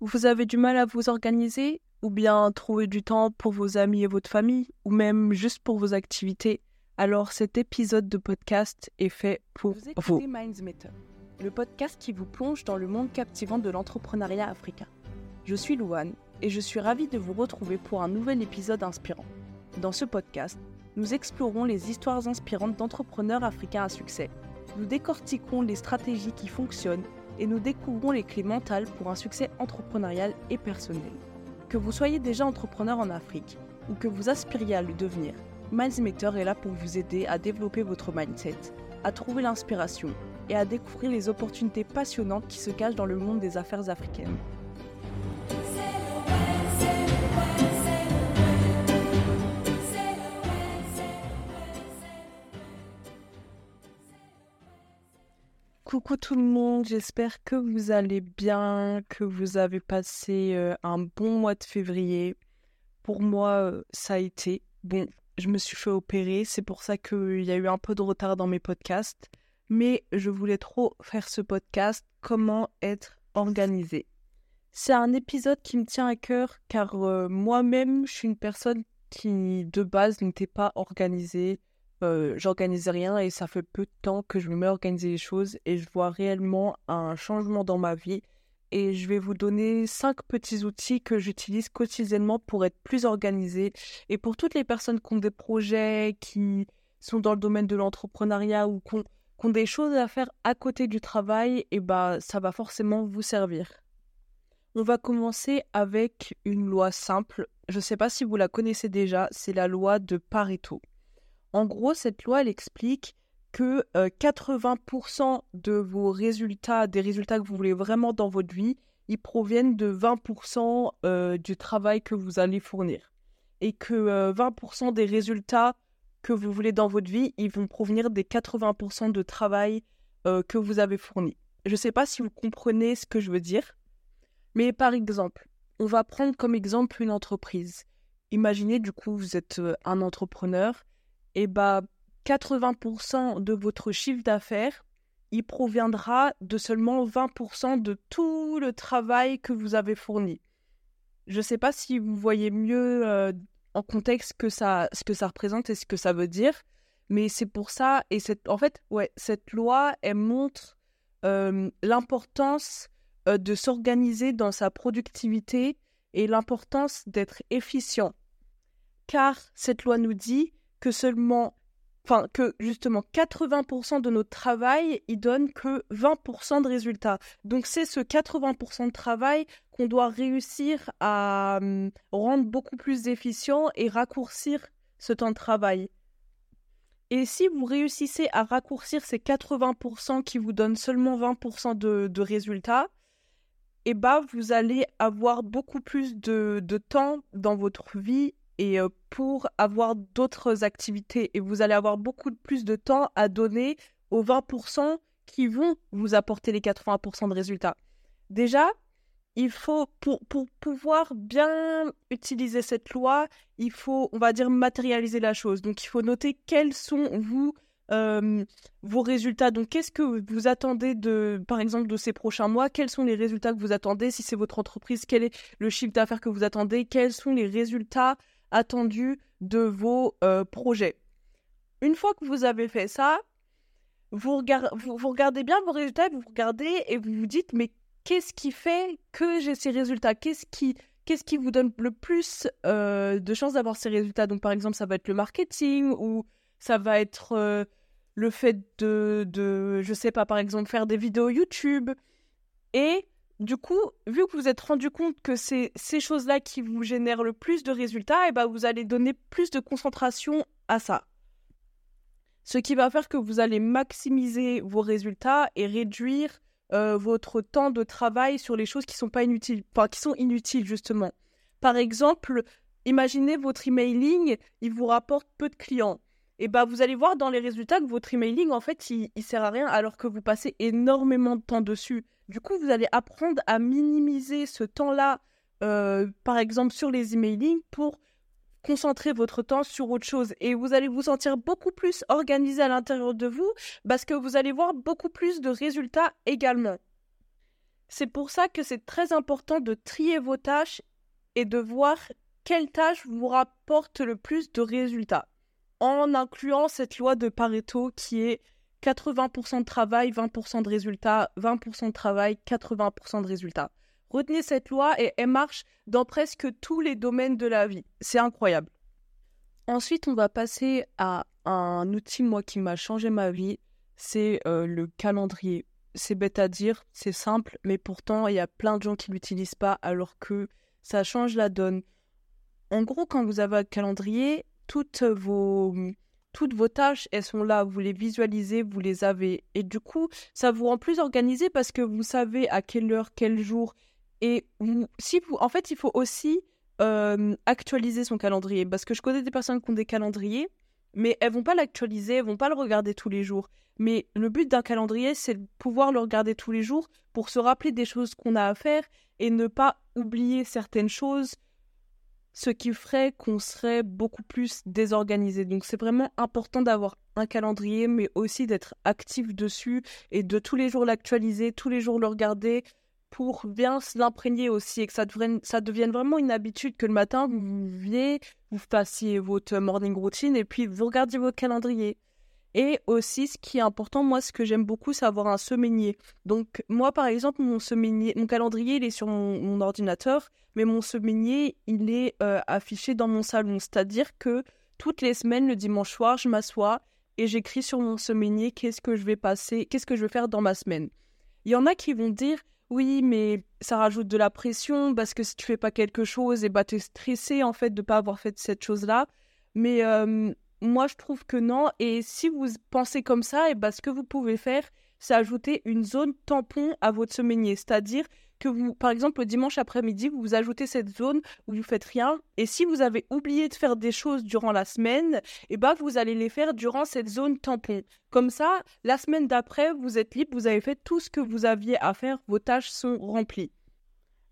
Vous avez du mal à vous organiser ou bien trouver du temps pour vos amis et votre famille ou même juste pour vos activités? Alors cet épisode de podcast est fait pour vous. Écoutez Mindsmeter, le podcast qui vous plonge dans le monde captivant de l'entrepreneuriat africain. Je suis Louane et je suis ravie de vous retrouver pour un nouvel épisode inspirant. Dans ce podcast, nous explorons les histoires inspirantes d'entrepreneurs africains à succès. Nous décortiquons les stratégies qui fonctionnent et nous découvrons les clés mentales pour un succès entrepreneurial et personnel. Que vous soyez déjà entrepreneur en Afrique ou que vous aspiriez à le devenir, Mindmeter est là pour vous aider à développer votre mindset, à trouver l'inspiration et à découvrir les opportunités passionnantes qui se cachent dans le monde des affaires africaines. Coucou tout le monde, j'espère que vous allez bien, que vous avez passé euh, un bon mois de février. Pour moi, euh, ça a été. Bon, je me suis fait opérer, c'est pour ça qu'il y a eu un peu de retard dans mes podcasts. Mais je voulais trop faire ce podcast, comment être organisé? C'est un épisode qui me tient à cœur car euh, moi-même, je suis une personne qui de base n'était pas organisée euh, j'organise rien et ça fait peu de temps que je me mets à organiser les choses et je vois réellement un changement dans ma vie. Et je vais vous donner cinq petits outils que j'utilise quotidiennement pour être plus organisée. Et pour toutes les personnes qui ont des projets, qui sont dans le domaine de l'entrepreneuriat ou qui ont, des choses à faire à côté du travail, et bah ça va forcément vous servir. On va commencer avec une loi simple. Je ne sais pas si vous la connaissez déjà, c'est la loi de Pareto. En gros, cette loi, elle explique que 80% euh, de vos résultats, des résultats que vous voulez vraiment dans votre vie, ils proviennent de 20% euh, du travail que vous allez fournir. Et que 20% euh, des résultats que vous voulez dans votre vie, ils vont provenir des 80% de travail que vous avez fourni. Je ne sais pas si vous comprenez ce que je veux dire, mais par exemple, on va prendre comme exemple une entreprise. Imaginez du coup, vous êtes un entrepreneur et bah 80% de votre chiffre d'affaires, il proviendra de seulement 20% de tout le travail que vous avez fourni. Je ne sais pas si vous voyez mieux euh, en contexte que ça, ce que ça représente et ce que ça veut dire, mais c'est pour ça, et cette, en fait, ouais, cette loi, elle montre euh, l'importance euh, de s'organiser dans sa productivité et l'importance d'être efficient. Car cette loi nous dit que seulement, enfin, que justement 80% de notre travail, il donne que 20% de résultats. Donc c'est ce 80% de travail qu'on doit réussir à hum, rendre beaucoup plus efficient et raccourcir ce temps de travail. Et si vous réussissez à raccourcir ces 80% qui vous donnent seulement 20% de, résultats, eh ben, vous allez avoir beaucoup plus de temps dans votre vie et pour avoir d'autres activités. Et vous allez avoir beaucoup plus de temps à donner aux 20% qui vont vous apporter les 80% de résultats. Déjà, il faut, pour, pour, pouvoir bien utiliser cette loi, il faut, on va dire, matérialiser la chose. Donc, il faut noter quels sont vous, vos résultats. Donc, qu'est-ce que vous attendez de, par exemple, de ces prochains mois? Quels sont les résultats que vous attendez? Si c'est votre entreprise, quel est le chiffre d'affaires que vous attendez? Quels sont les résultats attendu de vos euh, projets. Une fois que vous avez fait ça, vous, regardez bien vos résultats, vous regardez et vous vous dites mais qu'est-ce qui fait que j'ai ces résultats? Qu'est-ce qui, qui vous donne le plus euh, de chances d'avoir ces résultats? Donc par exemple, ça va être le marketing ou ça va être euh, le fait de, de, je sais pas, par exemple, faire des vidéos YouTube. Et du coup, vu que vous êtes rendu compte que c'est ces choses-là qui vous génèrent le plus de résultats, et eh ben vous allez donner plus de concentration à ça. Ce qui va faire que vous allez maximiser vos résultats et réduire euh, votre temps de travail sur les choses qui sont pas inutiles, enfin qui sont inutiles justement. Par exemple, imaginez votre emailing, il vous rapporte peu de clients. Et ben vous allez voir dans les résultats que votre emailing en fait il, il sert à rien alors que vous passez énormément de temps dessus. Du coup, vous allez apprendre à minimiser ce temps-là, euh, par exemple sur les emailing, pour concentrer votre temps sur autre chose. Et vous allez vous sentir beaucoup plus organisé à l'intérieur de vous parce que vous allez voir beaucoup plus de résultats également. C'est pour ça que c'est très important de trier vos tâches et de voir quelle tâche vous rapporte le plus de résultats, en incluant cette loi de Pareto qui est 80% de travail, 20% de résultats, 20% de travail, 80% de résultats. Retenez cette loi et elle marche dans presque tous les domaines de la vie. C'est incroyable. Ensuite, on va passer à un outil, moi, qui m'a changé ma vie. C'est euh, le calendrier. C'est bête à dire, c'est simple, mais pourtant, il y a plein de gens qui l'utilisent pas alors que ça change la donne. En gros, quand vous avez un calendrier, toutes vos, toutes vos tâches, elles sont là, vous les visualisez, vous les avez. Et du coup, ça vous rend plus organisé parce que vous savez à quelle heure, quel jour. Et si en fait, il faut aussi actualiser son calendrier. Parce que je connais des personnes qui ont des calendriers, mais elles vont pas l'actualiser, elles vont pas le regarder tous les jours. Mais le but d'un calendrier, c'est de pouvoir le regarder tous les jours pour se rappeler des choses qu'on a à faire et ne pas oublier certaines choses, ce qui ferait qu'on serait beaucoup plus désorganisé. Donc c'est vraiment important d'avoir un calendrier, mais aussi d'être actif dessus et de tous les jours l'actualiser, tous les jours le regarder, pour bien l'imprégner aussi et que ça devienne, ça devienne vraiment une habitude que le matin, vous veniez, vous fassiez votre morning routine et puis vous regardiez votre calendrier. Et aussi, ce qui est important, moi, ce que j'aime beaucoup, c'est avoir un semainier. Donc, moi, par exemple, mon semainier, mon calendrier, il est sur mon, ordinateur, mais mon semainier, il est euh, affiché dans mon salon. C'est-à-dire que toutes les semaines, le dimanche soir, je m'assois et j'écris sur mon semainier qu'est-ce que je vais passer, qu'est-ce que je vais faire dans ma semaine. Il y en a qui vont dire oui, mais ça rajoute de la pression parce que si tu fais pas quelque chose, et eh bah t'es stressé en fait de pas avoir fait cette chose-là. Mais moi, je trouve que non. Et si vous pensez comme ça, et eh bah, ce que vous pouvez faire, c'est ajouter une zone tampon à votre semainier. C'est-à-dire que vous, par exemple, le dimanche après-midi, vous ajoutez cette zone où vous faites rien. Et si vous avez oublié de faire des choses durant la semaine, eh ben, vous allez les faire durant cette zone tampon. Comme ça, la semaine d'après, vous êtes libre, vous avez fait tout ce que vous aviez à faire, vos tâches sont remplies.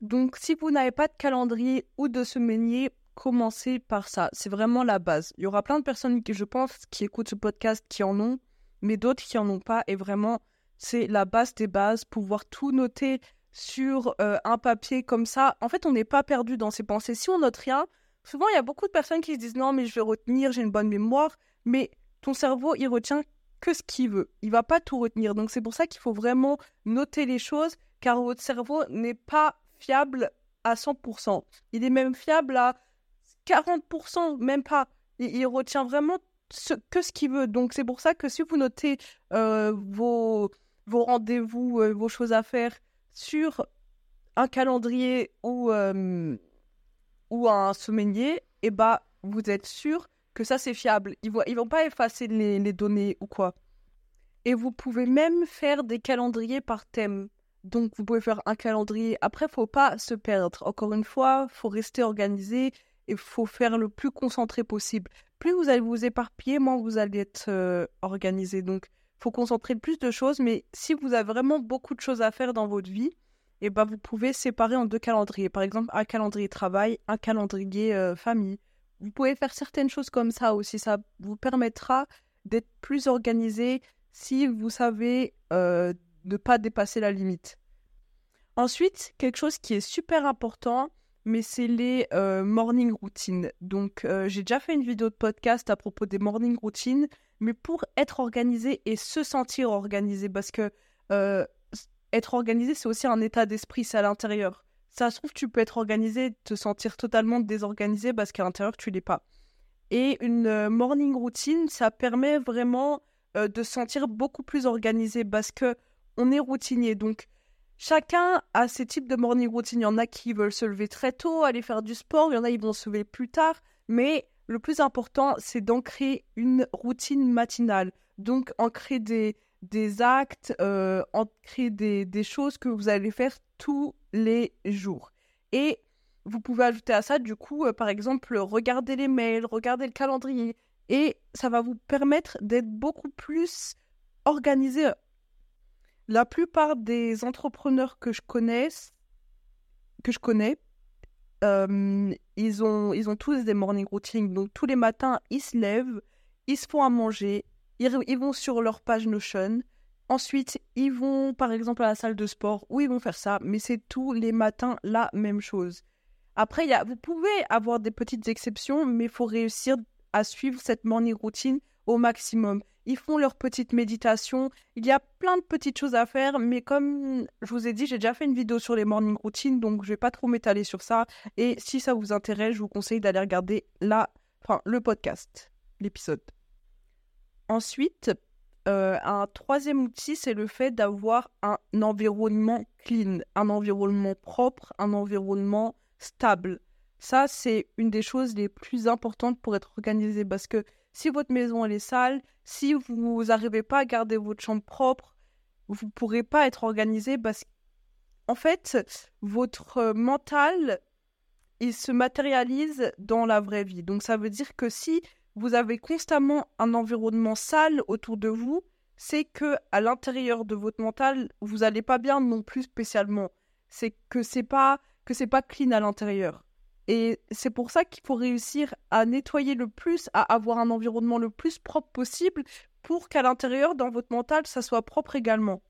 Donc, si vous n'avez pas de calendrier ou de semainier, commencez par ça. C'est vraiment la base. Il y aura plein de personnes qui, je pense, qui écoutent ce podcast qui en ont, mais d'autres qui en ont pas. Et vraiment, c'est la base des bases, pouvoir tout noter sur euh, un papier comme ça, en fait, on n'est pas perdu dans ses pensées. Si on note rien, souvent, il y a beaucoup de personnes qui se disent non, mais je vais retenir, j'ai une bonne mémoire, mais ton cerveau, il retient que ce qu'il veut. Il va pas tout retenir. Donc, c'est pour ça qu'il faut vraiment noter les choses, car votre cerveau n'est pas fiable à 100%. Il est même fiable à 40%, même pas. Il, retient vraiment que ce qu'il veut. Donc, c'est pour ça que si vous notez euh, vos, rendez-vous, euh, vos choses à faire, sur un calendrier ou, ou un semainier, eh bah, vous êtes sûr que ça c'est fiable. Ils ils vont pas effacer les, les, données ou quoi. Et vous pouvez même faire des calendriers par thème. Donc vous pouvez faire un calendrier. Après, faut pas se perdre. Encore une fois, faut rester organisé et faut faire le plus concentré possible. Plus vous allez vous éparpiller, moins vous allez être organisé. Donc faut concentrer plus de choses, mais si vous avez vraiment beaucoup de choses à faire dans votre vie, et eh ben vous pouvez séparer en deux calendriers. Par exemple, un calendrier travail, un calendrier euh, famille. Vous pouvez faire certaines choses comme ça aussi. Ça vous permettra d'être plus organisé si vous savez euh, ne pas dépasser la limite. Ensuite, quelque chose qui est super important, mais c'est les euh, morning routines. Donc, j'ai déjà fait une vidéo de podcast à propos des morning routines mais pour être organisé et se sentir organisé, parce que euh, être organisé, c'est aussi un état d'esprit, c'est à l'intérieur. Ça se trouve, tu peux être organisé, te sentir totalement désorganisé parce qu'à l'intérieur, tu l'es pas. Et une euh, morning routine, ça permet vraiment euh, de se sentir beaucoup plus organisé parce que on est routinier. Donc, chacun a ses types de morning routine. Il y en a qui veulent se lever très tôt, aller faire du sport. Il y en a qui vont se lever plus tard. Mais le plus important, c'est d'ancrer une routine matinale. Donc, ancrer des, des actes, euh, ancrer des, des choses que vous allez faire tous les jours. Et vous pouvez ajouter à ça, du coup, euh, par exemple, regarder les mails, regarder le calendrier. Et ça va vous permettre d'être beaucoup plus organisé. La plupart des entrepreneurs que je connais, que je connais ils, ont, ils ont tous des morning routines. Donc tous les matins, ils se lèvent, ils se font à manger, ils, vont sur leur page Notion. Ensuite, ils vont par exemple à la salle de sport où ils vont faire ça, mais c'est tous les matins la même chose. Après, y a, vous pouvez avoir des petites exceptions, mais il faut réussir à suivre cette morning routine au maximum. Ils font leur petite méditation. Il y a plein de petites choses à faire, mais comme je vous ai dit, j'ai déjà fait une vidéo sur les morning routines, donc je vais pas trop m'étaler sur ça. Et si ça vous intéresse, je vous conseille d'aller regarder la, enfin, le podcast, l'épisode. Ensuite, euh, un troisième outil, c'est le fait d'avoir un environnement clean, un environnement propre, un environnement stable. Ça, c'est une des choses les plus importantes pour être organisé parce que si votre maison est sale, si vous n'arrivez pas à garder votre chambre propre, vous ne pourrez pas être organisé parce qu'en fait, votre mental, il se matérialise dans la vraie vie. Donc ça veut dire que si vous avez constamment un environnement sale autour de vous, c'est que à l'intérieur de votre mental, vous n'allez pas bien non plus spécialement. C'est que c'est pas que c'est pas clean à l'intérieur. Et c'est pour ça qu'il faut réussir à nettoyer le plus, à avoir un environnement le plus propre possible pour qu'à l'intérieur, dans votre mental, ça soit propre également.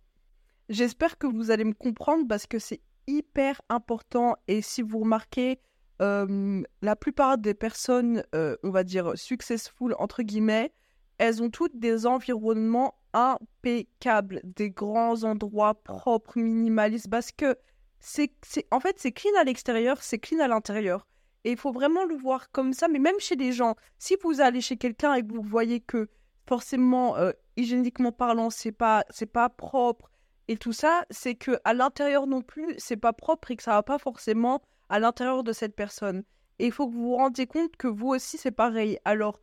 J'espère que vous allez me comprendre parce que c'est hyper important. Et si vous remarquez, la plupart des personnes, euh, on va dire successful, entre guillemets, elles ont toutes des environnements impeccables, des grands endroits propres, minimalistes, parce que c'est, en fait, c'est clean à l'extérieur, c'est clean à l'intérieur. Et il faut vraiment le voir comme ça, mais même chez les gens, si vous allez chez quelqu'un et que vous voyez que forcément, euh, hygiéniquement parlant, c'est pas, c'est pas propre et tout ça, c'est que à l'intérieur non plus, c'est pas propre et que ça va pas forcément à l'intérieur de cette personne. Et il faut que vous vous rendiez compte que vous aussi, c'est pareil. Alors,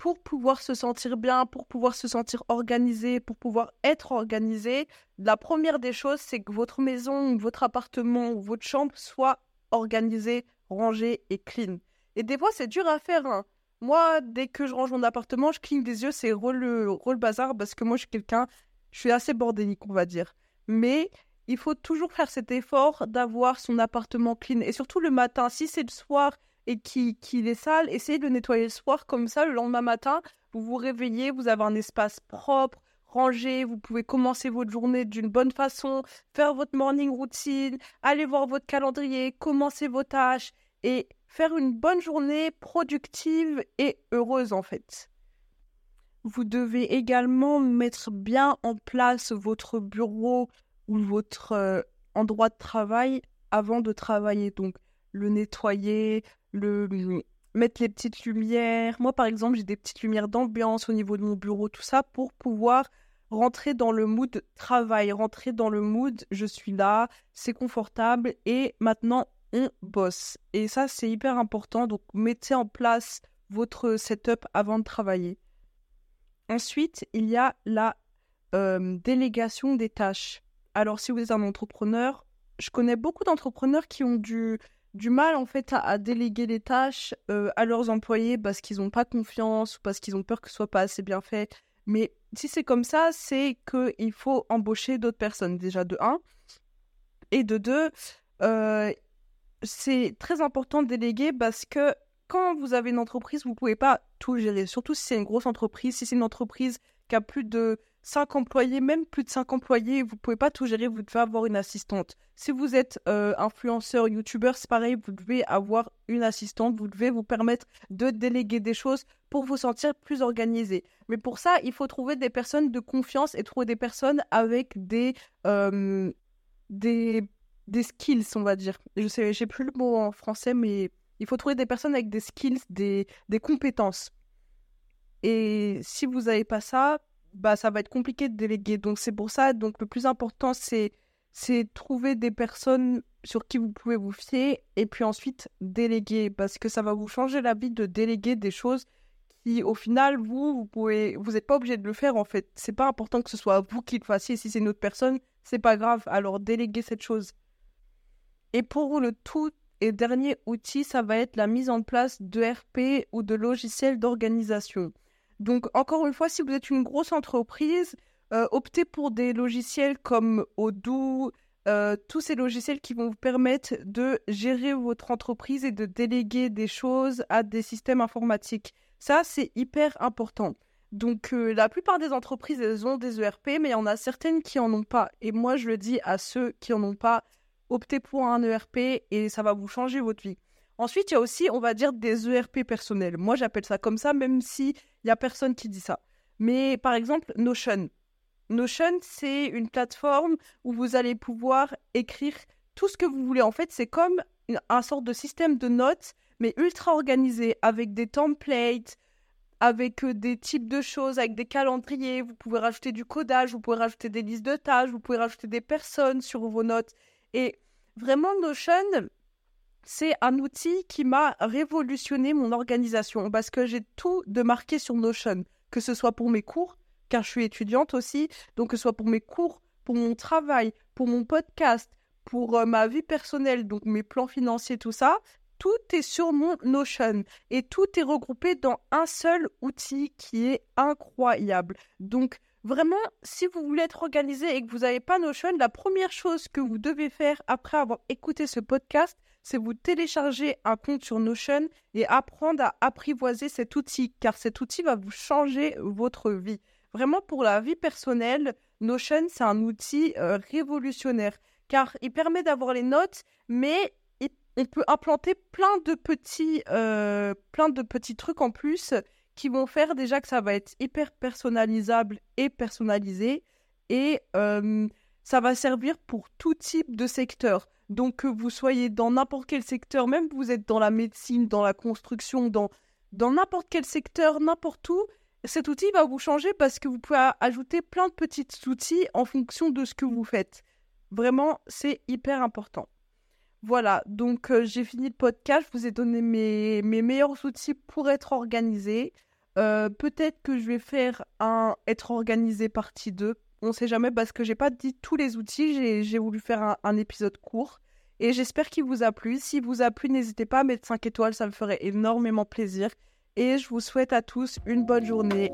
pour pouvoir se sentir bien, pour pouvoir se sentir organisé, pour pouvoir être organisé, la première des choses, c'est que votre maison, votre appartement ou votre chambre soit organisée, rangée et clean. Et des fois, c'est dur à faire. Hein. Moi, dès que je range mon appartement, je cligne des yeux, c'est le bazar parce que moi, je suis quelqu'un, je suis assez bordélique, on va dire. Mais il faut toujours faire cet effort d'avoir son appartement clean. Et surtout le matin, si c'est le soir et qui, qui est sale, essayez de nettoyer le soir comme ça, le lendemain matin, vous vous réveillez, vous avez un espace propre, rangé, vous pouvez commencer votre journée d'une bonne façon, faire votre morning routine, aller voir votre calendrier, commencer vos tâches et faire une bonne journée productive et heureuse en fait. Vous devez également mettre bien en place votre bureau ou votre euh, endroit de travail avant de travailler. Donc le nettoyer, le mettre les petites lumières. Moi, par exemple, j'ai des petites lumières d'ambiance au niveau de mon bureau, tout ça, pour pouvoir rentrer dans le mood travail, rentrer dans le mood je suis là, c'est confortable et maintenant on bosse. Et ça, c'est hyper important. Donc, mettez en place votre setup avant de travailler. Ensuite, il y a la euh, délégation des tâches. Alors, si vous êtes un entrepreneur, je connais beaucoup d'entrepreneurs qui ont dû du mal en fait à, déléguer les tâches euh, à leurs employés parce qu'ils n'ont pas confiance ou parce qu'ils ont peur que ce soit pas assez bien fait. Mais si c'est comme ça, c'est qu'il faut embaucher d'autres personnes déjà de 1. Et de 2, euh, c'est très important de déléguer parce que quand vous avez une entreprise, vous ne pouvez pas tout gérer. Surtout si c'est une grosse entreprise, si c'est une entreprise qui a plus de 5 employés, même plus de 5 employés, vous ne pouvez pas tout gérer, vous devez avoir une assistante. Si vous êtes euh, influenceur, youtubeur, c'est pareil, vous devez avoir une assistante, vous devez vous permettre de déléguer des choses pour vous sentir plus organisé. Mais pour ça, il faut trouver des personnes de confiance et trouver des personnes avec des, euh, des, des skills, on va dire. Je sais, j'ai plus le mot en français, mais il faut trouver des personnes avec des skills, des, des compétences. Et si vous n'avez pas ça, bah, ça va être compliqué de déléguer. Donc c'est pour ça, donc le plus important, c'est c'est trouver des personnes sur qui vous pouvez vous fier et puis ensuite déléguer. Parce que ça va vous changer la vie de déléguer des choses qui au final vous vous pouvez vous n'êtes pas obligé de le faire en fait. C'est pas important que ce soit vous qui le fassiez. Si c'est une autre personne c'est pas grave. Alors déléguez cette chose. Et pour le tout et dernier outil ça va être la mise en place de RP ou de logiciels d'organisation donc, encore une fois, si vous êtes une grosse entreprise, euh, optez pour des logiciels comme Odoo, euh, tous ces logiciels qui vont vous permettre de gérer votre entreprise et de déléguer des choses à des systèmes informatiques. Ça, c'est hyper important. Donc euh, la plupart des entreprises, elles ont des ERP, mais il y en a certaines qui en ont pas. Et moi, je le dis à ceux qui en ont pas, optez pour un ERP et ça va vous changer votre vie. Ensuite, il y a aussi, on va dire, des ERP personnels. Moi, j'appelle ça comme ça, même s'il n'y a personne qui dit ça. Mais par exemple, Notion. Notion, c'est une plateforme où vous allez pouvoir écrire tout ce que vous voulez. En fait, c'est comme un sorte de système de notes, mais ultra organisé, avec des templates, avec euh, des types de choses, avec des calendriers. Vous pouvez rajouter du codage, vous pouvez rajouter des listes de tâches, vous pouvez rajouter des personnes sur vos notes. Et vraiment, Notion, c'est un outil qui m'a révolutionné mon organisation parce que j'ai tout de marqué sur Notion, que ce soit pour mes cours, car je suis étudiante aussi, donc que ce soit pour mes cours, pour mon travail, pour mon podcast, pour euh, ma vie personnelle, donc mes plans financiers, tout ça, tout est sur mon Notion et tout est regroupé dans un seul outil qui est incroyable. Donc vraiment, si vous voulez être organisé et que vous n'avez pas Notion, la première chose que vous devez faire après avoir écouté ce podcast, c'est vous télécharger un compte sur Notion et apprendre à apprivoiser cet outil, car cet outil va vous changer votre vie. Vraiment, pour la vie personnelle, Notion, c'est un outil euh, révolutionnaire, car il permet d'avoir les notes, mais on peut implanter plein de petits, euh, plein de petits trucs en plus qui vont faire déjà que ça va être hyper personnalisable et personnalisé, et euh, ça va servir pour tout type de secteur. Donc que vous soyez dans n'importe quel secteur, même que vous êtes dans la médecine, dans la construction, dans dans n'importe quel secteur, n'importe où, cet outil va vous changer parce que vous pouvez ajouter plein de petits outils en fonction de ce que vous faites. Vraiment, c'est hyper important. Voilà, donc euh, j'ai fini le podcast, je vous ai donné mes, mes meilleurs outils pour être organisé. Euh, peut-être que je vais faire un être organisé partie 2 on sait jamais parce que j'ai pas dit tous les outils, j'ai voulu faire un, épisode court. Et j'espère qu'il vous a plu. S'il vous a plu, n'hésitez pas à mettre 5 étoiles, ça me ferait énormément plaisir. Et je vous souhaite à tous une bonne journée.